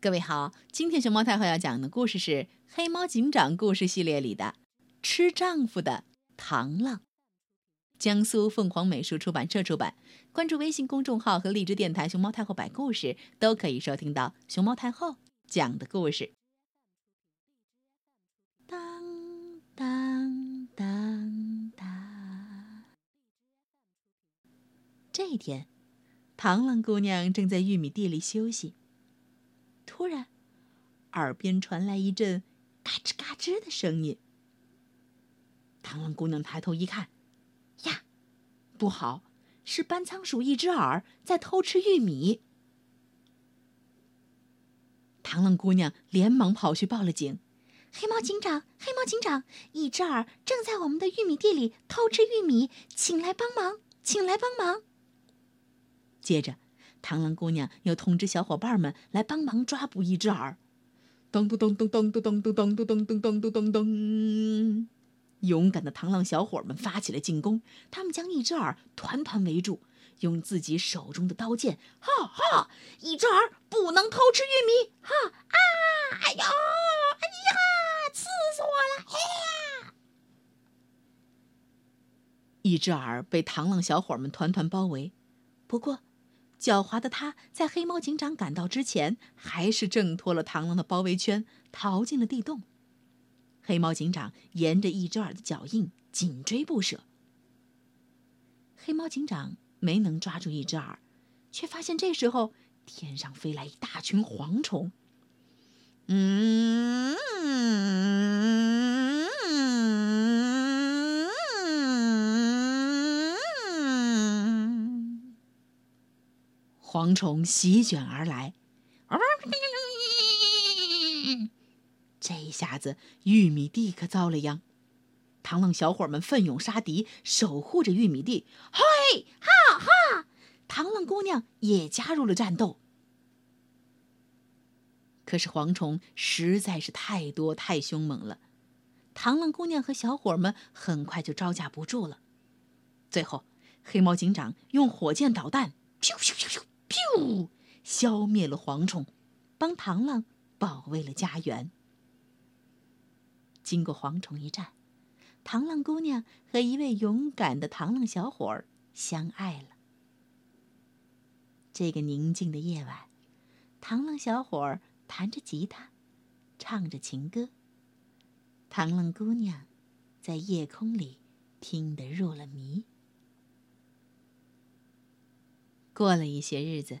各位好，今天熊猫太后要讲的故事是《黑猫警长》故事系列里的《吃丈夫的螳螂》。江苏凤凰美术出版社出版。关注微信公众号和荔枝电台“熊猫太后摆故事”，都可以收听到熊猫太后讲的故事。当当当当！这一天，螳螂姑娘正在玉米地里休息。突然，耳边传来一阵嘎吱嘎吱的声音。螳螂姑娘抬头一看，呀，不好，是搬仓鼠一只耳在偷吃玉米。螳螂姑娘连忙跑去报了警：“黑猫警长，黑猫警长，一只耳正在我们的玉米地里偷吃玉米，请来帮忙，请来帮忙。”接着。螳螂姑娘又通知小伙伴们来帮忙抓捕一只耳。咚咚咚咚咚咚咚咚咚咚咚咚咚咚咚！勇敢的螳螂小伙们发起了进攻，他们将一只耳团团围住，用自己手中的刀剑，哈哈！一只耳不能偷吃玉米，哈啊！哎呦！哎呀！刺死我了！哎呀！一只耳被螳螂小伙们团团包围，不过。狡猾的他，在黑猫警长赶到之前，还是挣脱了螳螂的包围圈，逃进了地洞。黑猫警长沿着一只耳的脚印紧追不舍。黑猫警长没能抓住一只耳，却发现这时候天上飞来一大群蝗虫。嗯。蝗虫席卷而来，这下子玉米地可遭了殃。螳螂小伙们奋勇杀敌，守护着玉米地。嘿，哈哈！螳螂姑娘也加入了战斗。可是蝗虫实在是太多太凶猛了，螳螂姑娘和小伙们很快就招架不住了。最后，黑猫警长用火箭导弹，咻咻消灭了蝗虫，帮螳螂保卫了家园。经过蝗虫一战，螳螂姑娘和一位勇敢的螳螂小伙儿相爱了。这个宁静的夜晚，螳螂小伙儿弹着吉他，唱着情歌。螳螂姑娘在夜空里听得入了迷。过了一些日子，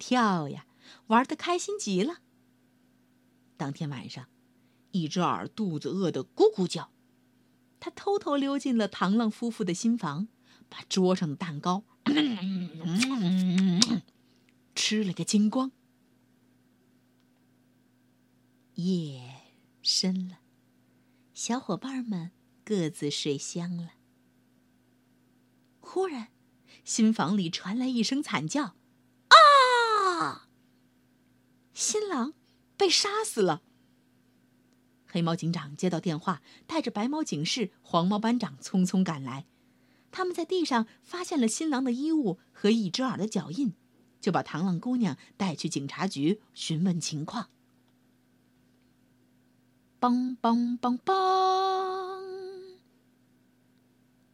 跳呀，玩的开心极了。当天晚上，一只耳肚子饿得咕咕叫，他偷偷溜进了螳螂夫妇的新房，把桌上的蛋糕吃了个精光。夜深了，小伙伴们各自睡香了。忽然。新房里传来一声惨叫：“啊！新郎被杀死了。”黑猫警长接到电话，带着白猫警士、黄猫班长匆匆赶来。他们在地上发现了新郎的衣物和一只耳的脚印，就把螳螂姑娘带去警察局询问情况。梆梆梆梆！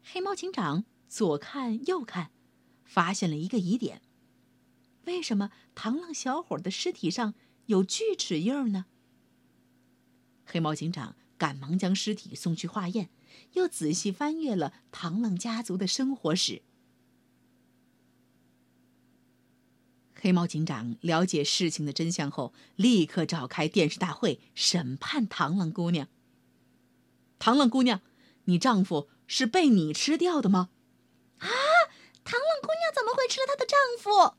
黑猫警长左看右看。发现了一个疑点：为什么螳螂小伙的尸体上有锯齿印呢？黑猫警长赶忙将尸体送去化验，又仔细翻阅了螳螂家族的生活史。黑猫警长了解事情的真相后，立刻召开电视大会审判螳螂姑娘。螳螂姑娘，你丈夫是被你吃掉的吗？啊！螳螂姑娘怎么会吃了她的丈夫？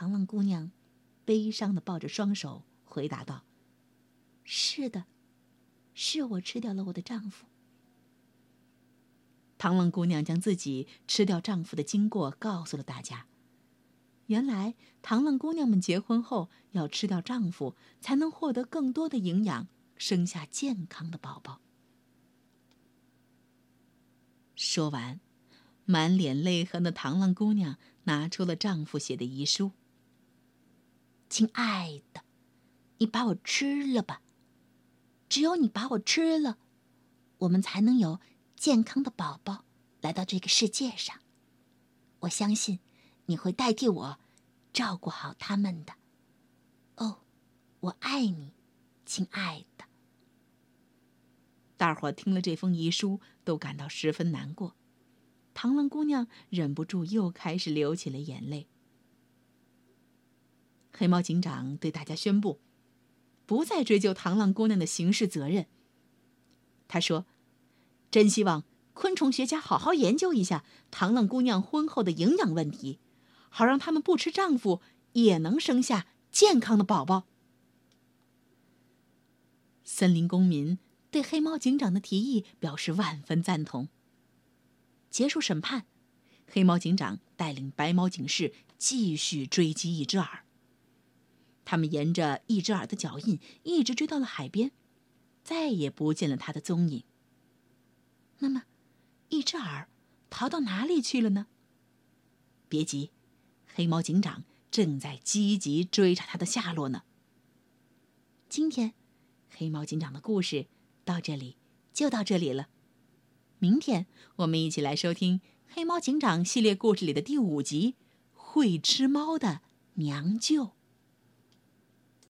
螳螂姑娘悲伤的抱着双手，回答道：“是的，是我吃掉了我的丈夫。”螳螂姑娘将自己吃掉丈夫的经过告诉了大家。原来，螳螂姑娘们结婚后要吃掉丈夫，才能获得更多的营养，生下健康的宝宝。说完，满脸泪痕的螳螂姑娘拿出了丈夫写的遗书：“亲爱的，你把我吃了吧。只有你把我吃了，我们才能有健康的宝宝来到这个世界上。我相信。”你会代替我，照顾好他们的。哦，我爱你，亲爱的。大伙听了这封遗书，都感到十分难过。螳螂姑娘忍不住又开始流起了眼泪。黑猫警长对大家宣布，不再追究螳螂姑娘的刑事责任。他说：“真希望昆虫学家好好研究一下螳螂姑娘婚后的营养问题。”好让他们不吃丈夫也能生下健康的宝宝。森林公民对黑猫警长的提议表示万分赞同。结束审判，黑猫警长带领白猫警士继续追击一只耳。他们沿着一只耳的脚印一直追到了海边，再也不见了他的踪影。那么，一只耳逃到哪里去了呢？别急。黑猫警长正在积极追查他的下落呢。今天，黑猫警长的故事到这里就到这里了。明天我们一起来收听《黑猫警长》系列故事里的第五集《会吃猫的娘舅》。